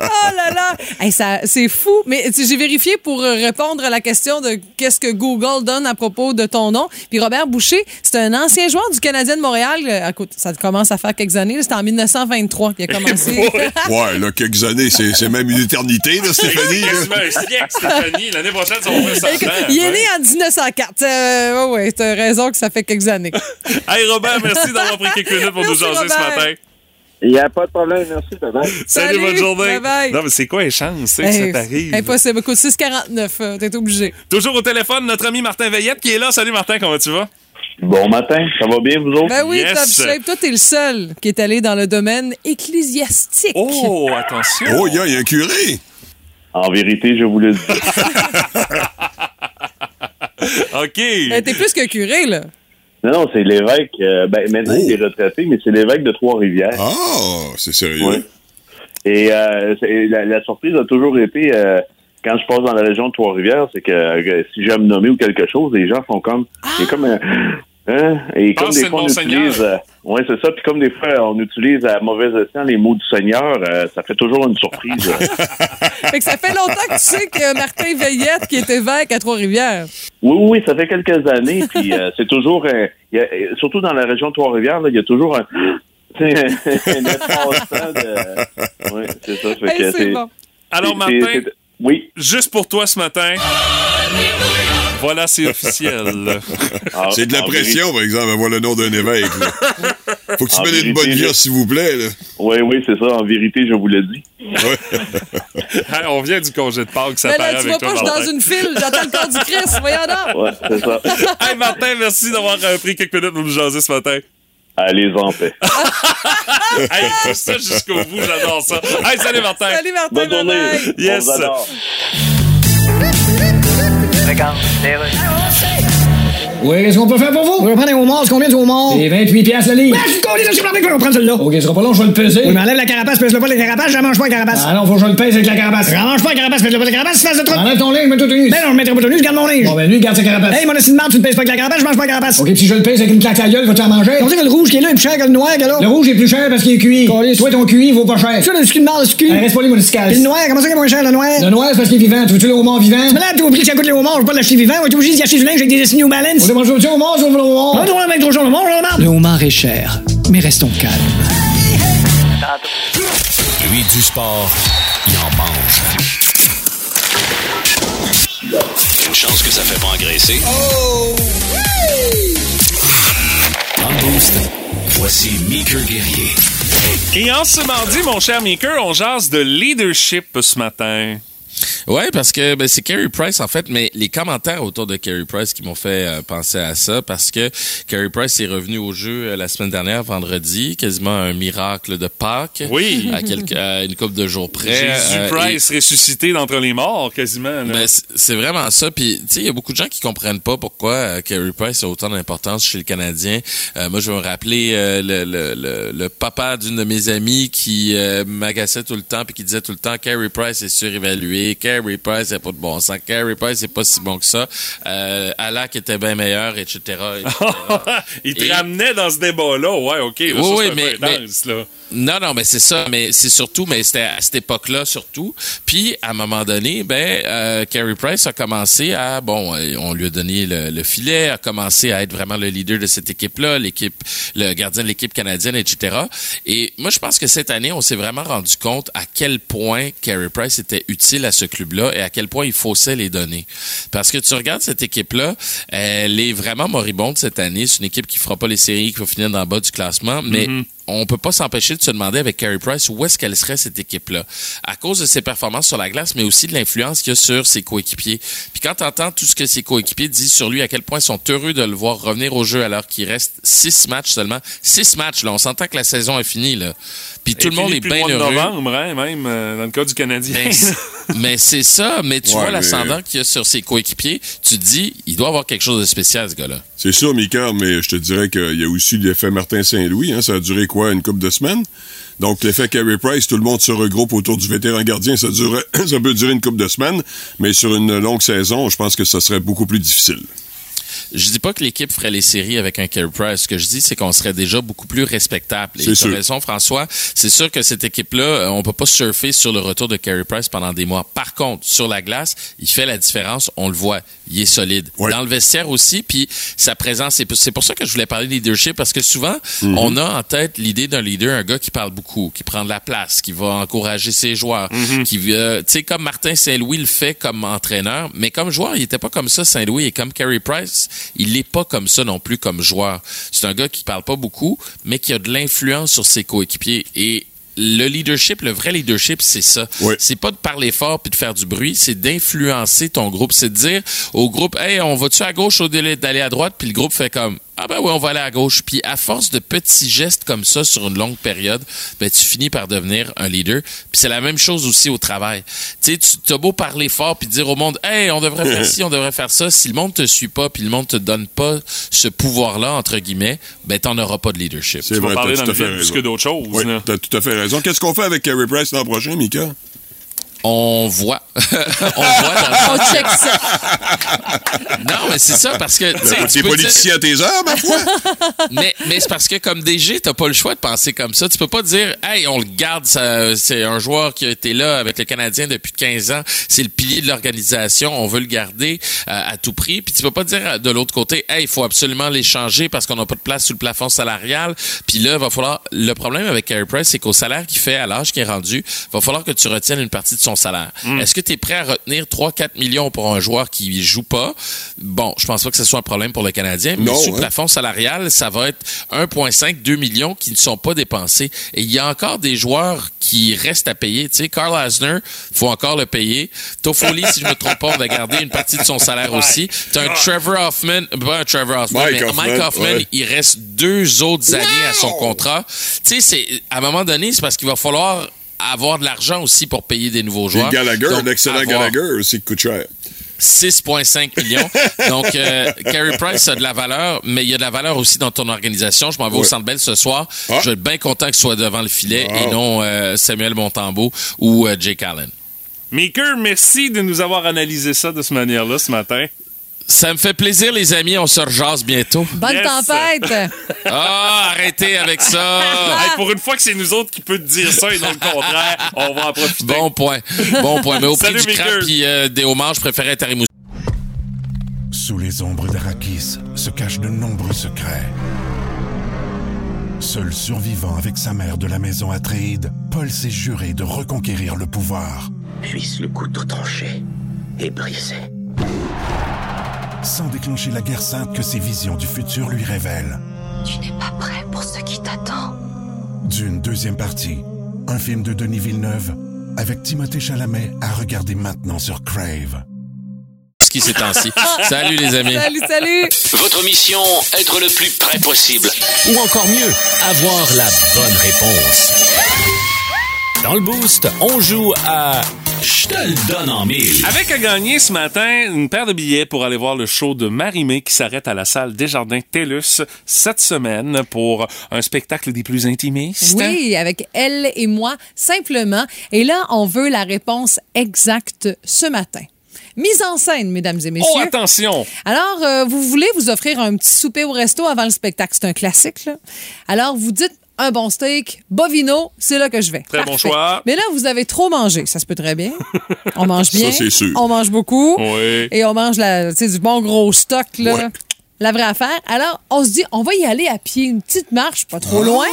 Oh là là! Hey, ça, c'est fou. Mais j'ai vérifié pour euh, répondre à la question de qu'est-ce que Google donne à propos de ton nom. Puis Robert Boucher, c'est un ancien joueur du Canadien de Montréal. Euh, Écoute, ça commence à faire quelques années. C'était en 1923 qu'il a commencé. ouais, là, quelques années, c'est c'est même une éternité, là, Stéphanie. Quasiment un siècle, Stéphanie. L'année prochaine, ça va faire 100 Écoute, ans. il est hein? né en 1904. Euh, ouais, raison que ça fait quelques années. Hey, Robert, merci d'avoir pris quelques minutes pour nous jaser ce matin. Il n'y a pas de problème, merci. Bye-bye. Salut, Salut, bonne journée. Non, mais c'est quoi les chances tu sais, que Hey, ça t'arrive? Impossible. Écoute, 6,49. euh, T'es obligé. Toujours au téléphone, notre ami Martin Veillette qui est là. Salut Martin, comment tu vas? Bon matin, ça va bien vous autres? Ben oui, Yes. top shape. Toi, t'es le seul qui est allé dans le domaine ecclésiastique. Oh, attention. Oh, il y y a un curé. En vérité, je vous le dis. OK. Euh, T'es plus que curé, là. Non, non, c'est l'évêque. euh, ben, maintenant, il est retraité, mais c'est l'évêque de Trois-Rivières. Ah, c'est sérieux? Et euh, c'est- la, la surprise a toujours été, euh, quand je passe dans la région de Trois-Rivières, c'est que euh, si j'aime nommer ou quelque chose, les gens font comme... Il y a comme un... Hein? Et comme c'est des le fois, on utilise... euh, oui, c'est ça. Puis comme des fois, on utilise à mauvais escient les mots du Seigneur, euh, ça fait toujours une surprise. Fait que ça fait longtemps que tu sais que Martin Veillette, qui est évêque à Trois-Rivières. Oui, oui, ça fait quelques années, puis euh, c'est toujours, un- il y a- surtout dans la région de Trois-Rivières, il y a toujours un, un de, oui, c'est ça. fait Hey, que c'est bon. Alors, Martin, oui. juste pour toi ce matin. Voilà, c'est officiel. Ah, C'est de la pression, par exemple, avoir le nom d'un évêque. là. Faut que tu mettes une bonne je- vie, s'il vous plaît. Là. Oui, oui, c'est ça. En vérité, je vous le dis. Hey, on vient du congé de Pâques, ça Mais paraît là, tu avec vois toi, pas, je suis dans une file. J'attends le corps du Christ. Voyons donc. Ouais, c'est ça. Hey, Martin, merci d'avoir euh, pris quelques minutes pour nous jaser ce matin. Allez en paix. hey, pousse ça jusqu'au bout, j'adore ça. Hey, salut Martin. Salut, Martin. Bonne journée. Yes. On vous adore. Oui, qu'est-ce qu'on peut faire pour vous? On va prendre un homard, c'est combien de homard? C'est 28 piastres le livre. Ah, je suis collé, je va prendre celui-là. Ok, ce sera pas long, je vais le peser. Oui, mais enlève la carapace, pèse-le pas la carapace, je la mange pas la carapace. Ah non, faut que je le pèse avec la carapace. Je la mange pas la carapace, pèse-le pas la carapace, tu de trop. Enlève ton linge, mets tout nu. Ben non, je mettrai pas tout nu, je garde mon linge. Bon, ben lui, garde sa carapace. Hey, mon assis de marde, tu le pèses pas avec la carapace, je mange pas la carapace. Ok, puis si je le pèse avec une claque à gueule, vas-tu en manger? On dit que le rouge qui est là est plus cher que le noir, gars là. Le rouge est plus cher parce qu'il est cuit. Toi, ton cuit vaut pas cher. Ça, le ski de marde, le cul. Reste pas les. Puis le noir, comment ça qu'il est moins cher, le noir? Le noir, c'est parce qu'il est vivant. Tu veux-tu le homard vivant? Tu me l'as, tu oublies que ça coûte les homards, je veux pas l'acheter vivant, on est obligé de gâcher du linge avec des dessins New Balance. On demande au homard, sur le mec, chaud, le homard, le homard. Le homard est cher, mais restons calmes. Lui, du sport, il en mange. Une chance que ça fait pas engraisser. Dans le boost, voici Meeker Guerrier. Et en ce mardi, mon cher Maker, on jase de leadership ce matin. Ouais, parce que ben, c'est Carey Price en fait, mais les commentaires autour de Carey Price qui m'ont fait euh, penser à ça, parce que Carey Price est revenu au jeu euh, la semaine dernière, vendredi, quasiment un miracle de Pâques. Oui. À, quelques, à une couple de jours près. Jésus Euh, Price ressuscité d'entre les morts, quasiment. Ben, c'est- vraiment ça. Puis, tu sais, il y a beaucoup de gens qui comprennent pas pourquoi Carey Price a autant d'importance chez le Canadien. Euh, moi, je vais me rappeler euh, le, le, le, le papa d'une de mes amies qui euh, m'agaçait tout le temps puis qui disait tout le temps Carey Price est surévalué, Carey Price n'a pas de bon sens, Carey Price n'est pas si bon que ça. Euh, Alak était bien meilleur, etc. etc. Il te Et- ramenait dans ce débat-là. Ouais, OK. Là, Oui, ça, oui, c'est un mais- peu intense, là. Non, non, mais c'est ça, mais c'est surtout, mais c'était à cette époque-là surtout. Puis à un moment donné, ben, euh, Carey Price a commencé à, bon, on lui a donné le, le filet, a commencé à être vraiment le leader de cette équipe-là, l'équipe, le gardien de l'équipe canadienne, etc. Et moi, je pense que cette année, on s'est vraiment rendu compte à quel point Carey Price était utile à ce club-là et à quel point il faussait les données. Parce que tu regardes cette équipe-là, elle est vraiment moribonde cette année. C'est une équipe qui fera pas les séries, qui va finir dans le bas du classement, mais Mhm. on peut pas s'empêcher de se demander avec Carey Price où est-ce qu'elle serait cette équipe-là. À cause de ses performances sur la glace, mais aussi de l'influence qu'il y a sur ses coéquipiers. Puis quand tu entends tout ce que ses coéquipiers disent sur lui, à quel point ils sont heureux de le voir revenir au jeu alors qu'il reste six matchs seulement. Six matchs, là. On s'entend que la saison est finie, là. Puis tout Et le monde est bien heureux. novembre, hein, même euh, dans le cas du Canadien. C'est- mais c'est ça, mais tu Ouais, vois mais- l'ascendant qu'il y a sur ses coéquipiers, tu te dis, il doit avoir quelque chose de spécial, ce gars-là. C'est sûr, Mika, mais je te dirais qu'il y a aussi l'effet Martin Saint-Louis. Hein, ça a duré quoi, une couple de semaines? Donc, l'effet Carey Price, tout le monde se regroupe autour du vétéran gardien. Ça, dure, ça peut durer une couple de semaines, mais sur une longue saison, je pense que ça serait beaucoup plus difficile. Je dis pas que l'équipe ferait les séries avec un Carey Price. Ce que je dis, c'est qu'on serait déjà beaucoup plus respectable. Et tu sûr. raison, François. C'est sûr que cette équipe-là, euh, on peut pas surfer sur le retour de Carey Price pendant des mois. Par contre, sur la glace, il fait la différence. On le voit. Il est solide. Dans le vestiaire aussi, puis sa présence. C'est pour- ça que je voulais parler de leadership, parce que souvent, Mhm. on a en tête l'idée d'un leader, un gars qui parle beaucoup, qui prend de la place, qui va encourager ses joueurs, qui, euh, tu sais, comme Martin Saint-Louis le fait comme entraîneur, mais comme joueur, il était pas comme ça, Saint-Louis, et comme Carey Price, il n'est pas comme ça non plus comme joueur. C'est un gars qui parle pas beaucoup, mais qui a de l'influence sur ses coéquipiers. Et le leadership, le vrai leadership, c'est ça. C'est pas de parler fort puis de faire du bruit, c'est d'influencer ton groupe. C'est de dire au groupe, hey, on va-tu à gauche au lieu d'aller à droite? Puis le groupe fait comme, ah ben oui, on va aller à gauche. Puis à force de petits gestes comme ça sur une longue période, ben tu finis par devenir un leader. Puis c'est la même chose aussi au travail. Tu sais, tu as beau parler fort puis dire au monde, hey, on devrait faire ci, on devrait faire ça. Si le monde te suit pas puis le monde te donne pas ce pouvoir-là entre guillemets, ben t'en auras pas de leadership. C'est vrai, parler t'as dans tout à le plus raison. que d'autres choses, Oui, t'as tout à fait raison. Qu'est-ce qu'on fait avec Carey Price l'an prochain, Mika? On voit. on voit dans On check ça. Non, mais c'est ça, parce que. tu Ben, à tes heures, ma foi? mais mais c'est parce que comme DG, t'as pas le choix de penser comme ça. Tu peux pas dire, hey, on le garde, ça- c'est un joueur qui a été là avec le Canadien depuis 15 ans, c'est le pilier de l'organisation, on veut le garder euh, à tout prix. Puis tu peux pas dire de l'autre côté, hey, il faut absolument l'échanger parce qu'on n'a pas de place sous le plafond salarial. Puis là, va falloir. Le problème avec Carey Price, c'est qu'au salaire qu'il fait, à l'âge qu'il est rendu, va falloir que tu retiennes une partie de son salaire. Est-ce que tu es prêt à retenir 3-4 millions pour un joueur qui joue pas? Bon, je pense pas que ce soit un problème pour le Canadien, mais Non, sous hein. plafond salarial, ça va être 1,5, 2 millions qui ne sont pas dépensés. Et il y a encore des joueurs qui restent à payer. Tu sais, Carl Asner, faut encore le payer. Toffoli, si je me trompe pas, on va garder une partie de son salaire aussi. T'as un Trevor Hoffman, pas un Trevor Hoffman, Mike mais Hoffman, Mike Hoffman, ouais. il reste deux autres années à son contrat. Tu sais, c'est, à un moment donné, c'est parce qu'il va falloir avoir de l'argent aussi pour payer des nouveaux Et joueurs. Gallagher, Donc, un excellent avoir- Gallagher aussi qui coûte cher. 6,5 millions. Donc, euh, Carey Price a de la valeur, mais il y a de la valeur aussi dans ton organisation. Je m'en vais au. Centre Bell ce soir. Ah. Je vais être bien content qu'il soit devant le filet Wow. et non euh, Samuel Montembeau ou euh, Jake Allen. Maker, merci de nous avoir analysé ça de cette manière-là ce matin. Ça me fait plaisir, les amis. On se rejase bientôt. Bonne Yes. tempête. Ah, arrêtez avec ça. Hey, pour une fois que c'est nous autres qui peut te dire ça et non le contraire, on va en profiter. Bon point. Bon point. Mais au prix Salut, du crabe puis euh, des homards, je préférais être à. Sous les ombres d'Arakis se cachent de nombreux secrets. Seul survivant avec sa mère de la maison Atréide, Paul s'est juré de reconquérir le pouvoir. Puisse le couteau tranché et brisé. Sans déclencher la guerre sainte que ses visions du futur lui révèlent. Tu n'es pas prêt pour ce qui t'attend. D'une deuxième partie, un film de Denis Villeneuve avec Timothée Chalamet à regarder maintenant sur Crave. Ce qui s'est ainsi. Salut, les amis. Salut, salut. Votre mission, être le plus près possible. Ou encore mieux, avoir la bonne réponse. Dans le boost, on joue à Je te le donne en mille. Avec à gagner ce matin une paire de billets pour aller voir le show de Marimé qui s'arrête à la salle Desjardins TELUS cette semaine pour un spectacle des plus intimistes. Oui, avec elle et moi, simplement. Et là, on veut la réponse exacte ce matin. Mise en scène, mesdames et messieurs. Oh, attention! Alors, euh, vous voulez vous offrir un petit souper au resto avant le spectacle? C'est un classique, là. Alors, vous dites un bon steak, bovino, c'est là que je vais. Très bon choix. Mais là, vous avez trop mangé. Ça se peut très bien. On mange Ça, bien. c'est sûr. On mange beaucoup. Oui. Et on mange la, tu sais, du bon gros stock, là. Ouais. La vraie affaire. Alors, on se dit, on va y aller à pied, une petite marche, pas trop Ah, loin.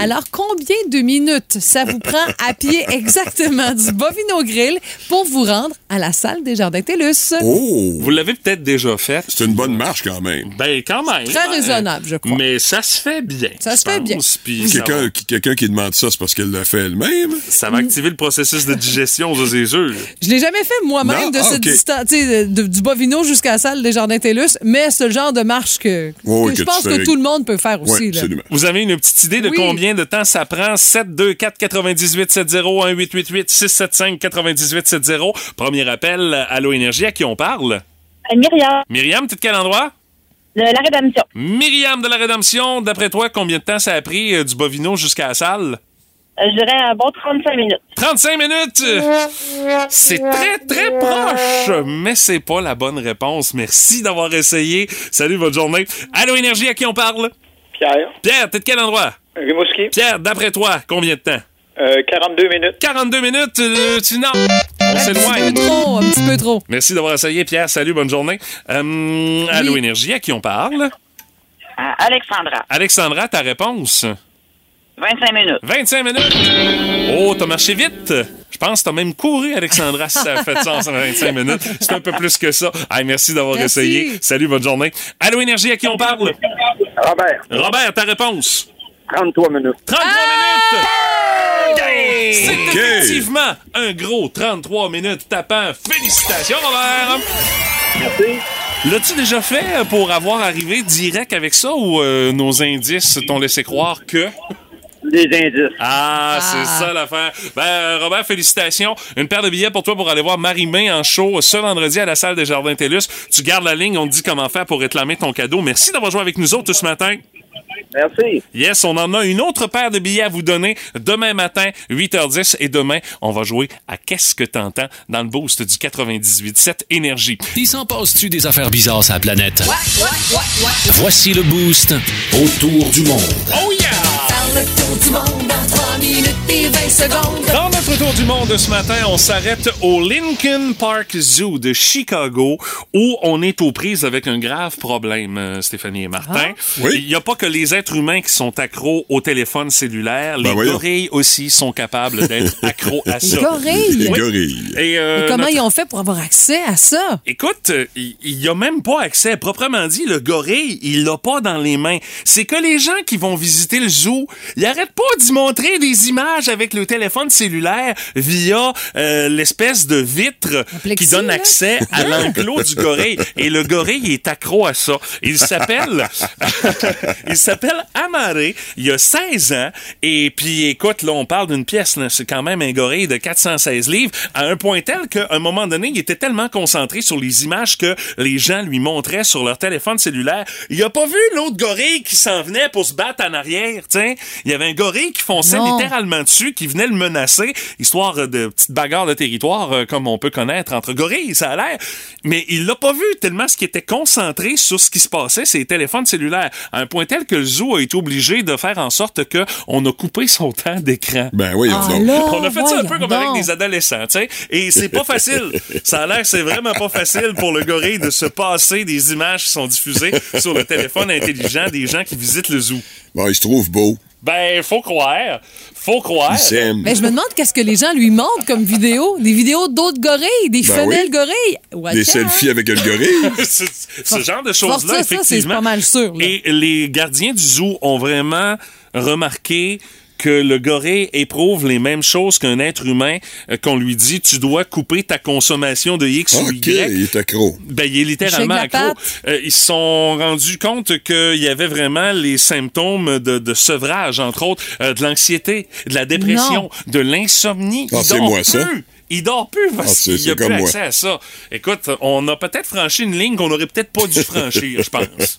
Alors, combien de minutes ça vous prend à pied exactement du Bovino Grill pour vous rendre à la salle des Jardins TELUS? Oh! Vous l'avez peut-être déjà fait. C'est une bonne marche quand même. Ben, quand même. Très raisonnable, je crois. Mais ça se fait bien. Ça se fait bien. va- Quelqu'un qui, quelqu'un qui demande ça, c'est parce qu'elle l'a fait elle-même? Ça va activer le processus de digestion, ça, c'est sûr. Je l'ai jamais fait moi-même de Ah, cette distance, du Bovino jusqu'à la salle des Jardins TELUS, mais c'est le genre de que, Oh, que que je pense fais- que tout le monde peut faire aussi. Oui, là. Vous avez une petite idée de Oui. combien de temps ça prend? 7, 2, 4, 98, 7, 0, 1, 8, 8, 8, 6, 7, 5, 98, 7, 0. Premier appel, Allo Énergie, à qui on parle? Myriam, Myriam, t'es de quel endroit? de la rédemption. Myriam de la Rédemption, d'après toi, combien de temps ça a pris euh, du Bovino jusqu'à la salle? Euh, je dirais un bon 35 minutes. 35 minutes! C'est très, très proche, mais c'est pas la bonne réponse. Merci d'avoir essayé. Salut, bonne journée. Allo Énergie, à qui on parle? Pierre, Pierre, t'es de quel endroit? Rimouski, Pierre, d'après toi, combien de temps? euh, 42 minutes. 42 minutes, euh, tu non. On Un s'éloigne. petit peu trop, un petit peu trop. Merci d'avoir essayé, Pierre. Salut, bonne journée. Euh, Allo Énergie, à qui on parle? Alexandra, Alexandra, ta réponse? 25 minutes. 25 minutes. Oh, t'as marché vite. Je pense que t'as même couru, Alexandra, si ça a fait ça en 25 minutes. C'est un peu plus que ça. Hey, merci d'avoir Merci. essayé. Salut, bonne journée. Allo Énergie, à qui on parle? Robert. Robert, ta réponse? 33 minutes. 33 minutes! Hey! C'est OK. effectivement un gros 33 minutes tapant. Félicitations, Robert! Merci. L'as-tu déjà fait pour avoir arrivé direct avec ça ou euh, nos indices t'ont laissé croire que... Des indices. Ah, c'est ça l'affaire. Ben, Robert, félicitations. Une paire de billets pour toi pour aller voir Marie-May en show ce vendredi à la salle des Jardins TELUS. Tu gardes la ligne, on te dit comment faire pour réclamer ton cadeau. Merci d'avoir joué avec nous autres ce matin. Merci. Yes, on en a une autre paire de billets à vous donner demain matin, 8h10. Et demain, on va jouer à Qu'est-ce que t'entends dans le boost du 98.7 Énergie. Il s'en passe-tu des affaires bizarres sur la planète? Voici le boost autour du monde. Oh yeah! Faire le tour du monde en 3 minutes et 20 secondes. Dans notre tour du monde ce matin, on s'arrête au Lincoln Park Zoo de Chicago où on est aux prises avec un grave problème, euh, Stéphanie et Martin. Oui. Il n'y a pas que les êtres humains qui sont accros au téléphone cellulaire. Ben les voyons. gorilles aussi sont capables d'être accros à ça. Les gorilles? Les Oui. gorilles. Et, euh, Et comment notre- ils ont fait pour avoir accès à ça? Écoute, il il y a même pas accès. Proprement dit, le gorille, il l'a pas dans les mains. C'est que les gens qui vont visiter le zoo, ils arrêtent pas d'y montrer des images avec le téléphone cellulaire via euh, l'espèce de vitre qui donne là? accès à l'enclos du gorille. Et le gorille il est accro à ça. Il s'appelle, il s'appelle Amaré. Il a 16 ans. Et puis, écoute, là, on parle d'une pièce. C'est quand même un gorille de 416 livres à un point tel qu'à un moment donné, il était tellement concentré sur les images que les gens lui montraient sur leur téléphone cellulaire. Il a pas vu l'autre gorille qui s'en venait pour se battre en arrière, tiens. Il y avait un gorille qui fonçait Non. Littéralement dessus, qui venait le menacer, histoire de petite bagarre de territoire euh, comme on peut connaître entre gorilles, ça a l'air. Mais il l'a pas vu tellement ce qui était concentré sur ce qui se passait, ses téléphones cellulaires, à un point tel que le zoo a été obligé de faire en sorte que on a coupé son temps d'écran. Ben oui, Ah, On a fait ça un peu comme avec des adolescents, tu sais. Et c'est pas facile. Ça a l'air, c'est vraiment pas facile pour le gorille de se passer des images qui sont diffusées sur le téléphone intelligent des gens qui visitent le zoo. Bon, il se trouve beau. Ben, faut croire. Faut croire. Mais je me demande qu'est-ce que les gens lui montrent comme vidéo. Des vidéos d'autres gorilles, des Ben femelles oui. gorilles. Des out. selfies avec le gorille. ce, ce genre de choses-là, ça, c'est effectivement. pas mal sûr. là. Et les gardiens du zoo ont vraiment remarqué que le gorille éprouve les mêmes choses qu'un être humain, euh, qu'on lui dit tu dois couper ta consommation de X ou OK, Y. il est accro. Ben, il est littéralement accro. Euh, ils se sont rendus compte qu'il y avait vraiment les symptômes de, de sevrage, entre autres, euh, de l'anxiété, de la dépression, Non. de l'insomnie. Ah, c'est moi, ça. Il dort plus parce Ah, c'est- qu'il c'est a plus moi. accès à ça. Écoute, on a peut-être franchi une ligne qu'on n'aurait peut-être pas dû franchir, je pense.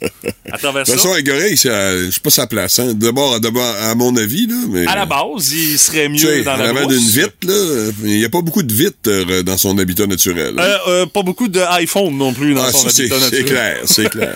À travers De toute ça. façon, c'est à- je sais pas sa place. Hein. D'abord, à mon avis, là, mais... À la base, il serait mieux dans la d'une vitre, là, il n'y a pas beaucoup de vitres euh, dans son habitat naturel. hein. Euh, euh, pas beaucoup d'iPhone non plus dans Ah, son ça, c'est habitat c'est naturel. clair, c'est clair.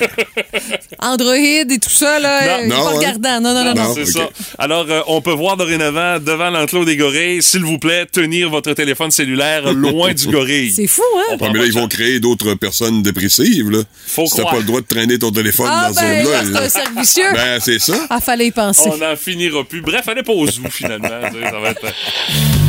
Android et tout ça, là, Non. euh, Non, pas hein? regardant. Non, non, non, non. c'est ça. Alors, euh, on peut voir dorénavant, devant l'enclos des gorilles, s'il vous plaît, tenir votre téléphone cellulaire loin du gorille. C'est fou, hein? Ah, mais là, ils vont créer d'autres personnes dépressives, là. Faut si t'as pas le droit de traîner ton téléphone Ah, dans ce ben, zone-là. là, c'est un cercle vicieux. Ben, c'est ça. Ah, fallait y penser. On n'en finira plus. Bref, allez zoo, finalement. Ça va être...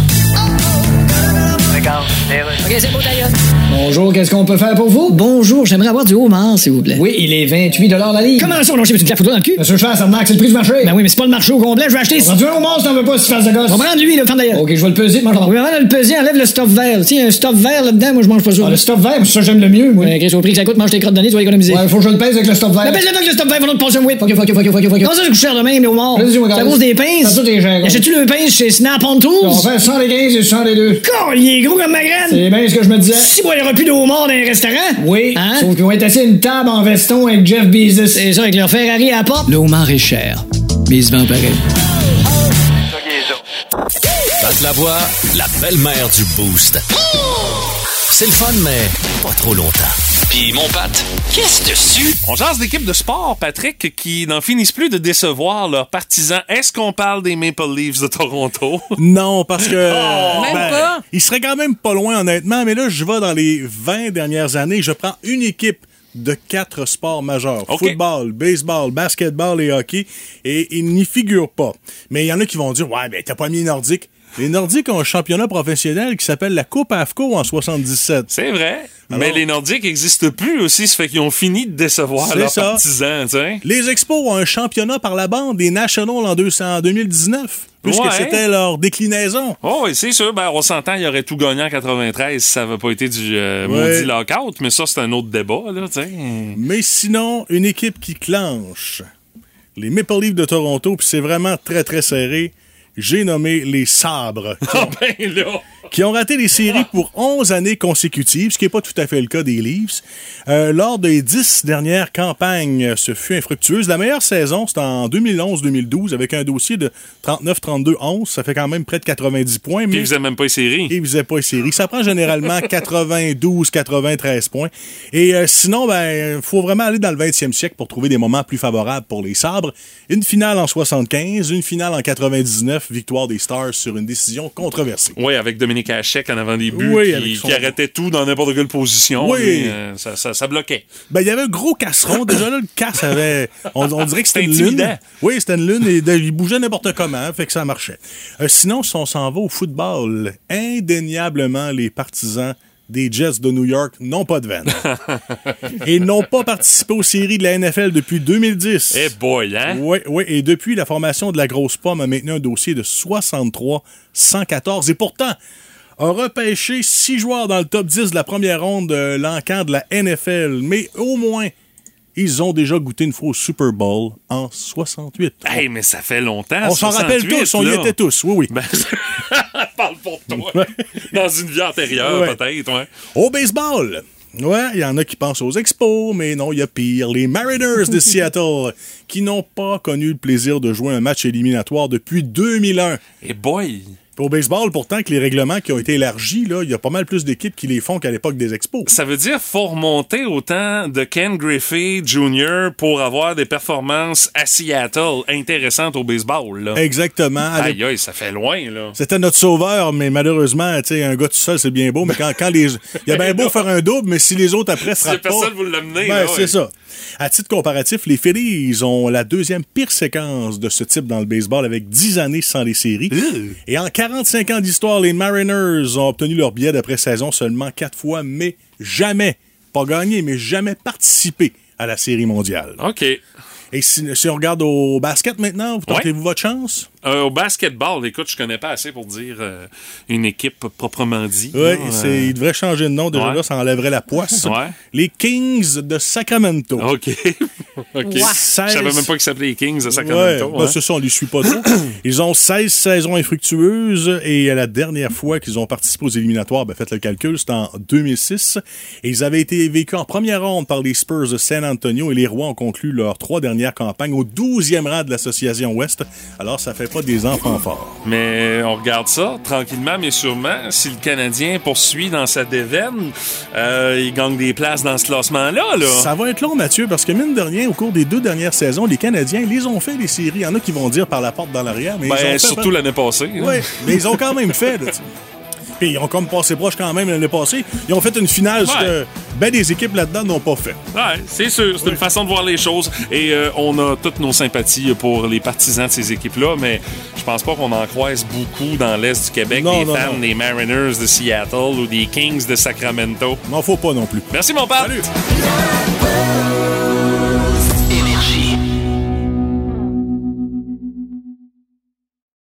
OK, c'est beau, d'ailleurs. Bonjour, qu'est-ce qu'on peut faire pour vous? Bonjour, j'aimerais avoir du homard, s'il vous plaît. Oui, il est 28 la livre. Comment ça, on j'ai de la photo dans le cul? Monsieur Chance, ça c'est le prix du marché. Ben oui, mais c'est pas le marché au complet, je vais acheter. On va du homard si t'en veux pas, si tu fasses de gosse. On va prendre lui, le fan d'ailleurs. OK, je vais le peser, mange Oui, avant de le peser, enlève le stuff vert. Tu sais, un stuff vert là-dedans, moi, je mange pas ça. le stuff vert, ça, j'aime le mieux. Ouais, Chris, au prix que ça coûte, mange tes crottes d'année, tu vas économiser. Ouais, faut que je le pèse avec le stuff vert. Mais pèse-le donc, le stuff vert, faut te passer un whip. OK, fuck, fuck, fuck, fuck. Comment ça, c'est cher de même, le homard? À cause des pinces. Ça, t'es cher. Achètes-tu le pince chez Snap on Tools? On fait 115 et 102. il est gros comme ma graine. C'est bien ce que je me disais. Si, moi, il y aura plus de homard dans les restaurants. Oui. Hein? Sauf qu'ils vont être assis à une table en veston avec Jeff Bezos. C'est ça, avec leur Ferrari à la porte. Le homard est cher, mais il se vend pareil. Pat Lavoie, la belle-mère du Boost. C'est le fun, mais pas trop longtemps. Puis mon Pat, qu'est-ce dessus? On jase d'équipes de sport, Patrick, qui n'en finissent plus de décevoir leurs partisans. Est-ce qu'on parle des Maple Leafs de Toronto? Non, parce que. Oh! Même ben, pas. Il serait quand même pas loin, honnêtement, mais là, je vais dans les 20 dernières années. Je prends une équipe de quatre sports majeurs. Football, baseball, basketball et hockey. Et ils n'y figurent pas. Mais il y en a qui vont dire, ouais, ben, t'as pas mis les Nordiques. Les Nordiques ont un championnat professionnel qui s'appelle la Coupe AFCO en 77. C'est vrai. Alors- mais les Nordiques n'existent plus aussi, ça fait qu'ils ont fini de décevoir leurs ça. partisans. Les Expos ont un championnat par la bande des Nationals en, 200 en 2019, puisque Ouais. c'était leur déclinaison. Oh, oui, c'est sûr. Ben, on s'entend, il aurait tout gagné en 93 si ça n'avait pas été du euh, Ouais. maudit lockout, mais ça, c'est un autre débat, là. Mais sinon, une équipe qui clenche. Les Maple Leafs de Toronto, puis c'est vraiment très, très serré. J'ai nommé les Sabres, qui Ah, ont, ben là! qui ont raté les séries pour 11 années consécutives, ce qui n'est pas tout à fait le cas des Leafs. Euh, lors des 10 dernières campagnes, ce fut infructueuse. La meilleure saison, c'était en 2011-2012, avec un dossier de 39-32-11. Ça fait quand même près de 90 points. Puis mais- ils faisaient même pas les séries. ils faisaient pas les séries. Ça prend généralement 92, 93 points. Et euh, sinon, ben, faut vraiment aller dans le 20e siècle pour trouver des moments plus favorables pour les sabres. Une finale en 75, une finale en 99, victoire des Stars sur une décision controversée. Oui, avec Dominique Hachek en avant des buts, Oui, qui, avec son- qui arrêtait tout dans n'importe quelle position. Oui. euh, ça, ça, ça bloquait. Ben, il y avait un gros casseron. Déjà là, le casse avait. On, on dirait que c'était une lune. Oui, c'était une lune et de- il bougeait n'importe comment, fait que ça marchait. Euh, sinon, si on s'en va au football, indéniablement, les partisans des Jets de New York n'ont pas de veine. et n'ont pas participé aux séries de la NFL depuis 2010. Eh boy, hein? Oui, oui. Et depuis, la formation de la grosse pomme a maintenu un dossier de 63-114. Et pourtant, a repêché six joueurs dans le top 10 de la première ronde de l'encan de la NFL. Mais au moins, ils ont déjà goûté une fois au Super Bowl en 68. Hey, mais ça fait longtemps. on s'en rappelle 68, tous, on y était tous, oui, oui. Ben, parle pour toi. Dans une vie antérieure, Ouais. peut-être, ouais. Au baseball, ouais, il y en a qui pensent aux Expos, mais non, il y a pire. Les Mariners de Seattle, qui n'ont pas connu le plaisir de jouer un match éliminatoire depuis 2001. Et boy! Au baseball, pourtant, que les règlements qui ont été élargis, là, il y a pas mal plus d'équipes qui les font qu'à l'époque des Expos. Ça veut dire faut remonter au temps de Ken Griffey Jr. pour avoir des performances à Seattle intéressantes au baseball. Là. Exactement. Aïe, aïe, ça fait loin, là. C'était notre sauveur, mais malheureusement, tu sais, un gars tout seul, c'est bien beau, mais quand, quand les. Il y a bien beau faire un double, mais si les autres après Si frappent pas. personne vous l'amener, Ben, c'est ouais. ça. À titre comparatif, les Phillies ont la deuxième pire séquence de ce type dans le baseball avec 10 années sans les séries. Et en 45 ans d'histoire, les Mariners ont obtenu leur billet d'après-saison seulement quatre fois, mais jamais, pas gagné, mais jamais participé à la série mondiale. OK. Et si, si on regarde au basket maintenant, vous tentez-vous votre chance? Euh, au basketball, écoute, je connais pas assez pour dire euh, une équipe proprement dit. Oui, euh, il devrait changer de nom. Déjà ouais. là, ça enlèverait la poisse. Ouais. Les Kings de Sacramento. OK. OK. Je savais même pas qu'ils s'appelaient les Kings de Sacramento. Ouais, ben, hein. c'est ça, on les suit pas trop. Ils ont 16 saisons infructueuses et la dernière fois qu'ils ont participé aux éliminatoires, ben, faites le calcul, c'était en 2006. Et ils avaient été vécus en première ronde par les Spurs de San Antonio et les Rois ont conclu leurs trois dernières campagnes au 12e rang de l'association Ouest. Alors, ça fait pas des enfants forts. Mais on regarde ça tranquillement, mais sûrement. Si le Canadien poursuit dans sa déveine, euh, il gagne des places dans ce classement-là. Là. Ça va être long, Mathieu, parce que mine de rien, au cours des deux dernières saisons, les Canadiens, les ont fait les séries. Il y en a qui vont dire par la porte dans l'arrière, mais Ben, ils ont fait surtout l'année passée. hein. Oui, mais ils ont quand même fait. là. Puis ils ont comme passé proche quand même l'année passée. Ils ont fait une finale ce Ouais. que ben des équipes là-dedans n'ont pas fait. Ouais, c'est sûr. C'est une façon de voir les choses. Et euh, on a toutes nos sympathies pour les partisans de ces équipes-là, mais je pense pas qu'on en croise beaucoup dans l'Est du Québec, Non, des non, fans non. des Mariners de Seattle ou des Kings de Sacramento. N'en faut pas non plus. Merci, mon père. Salut.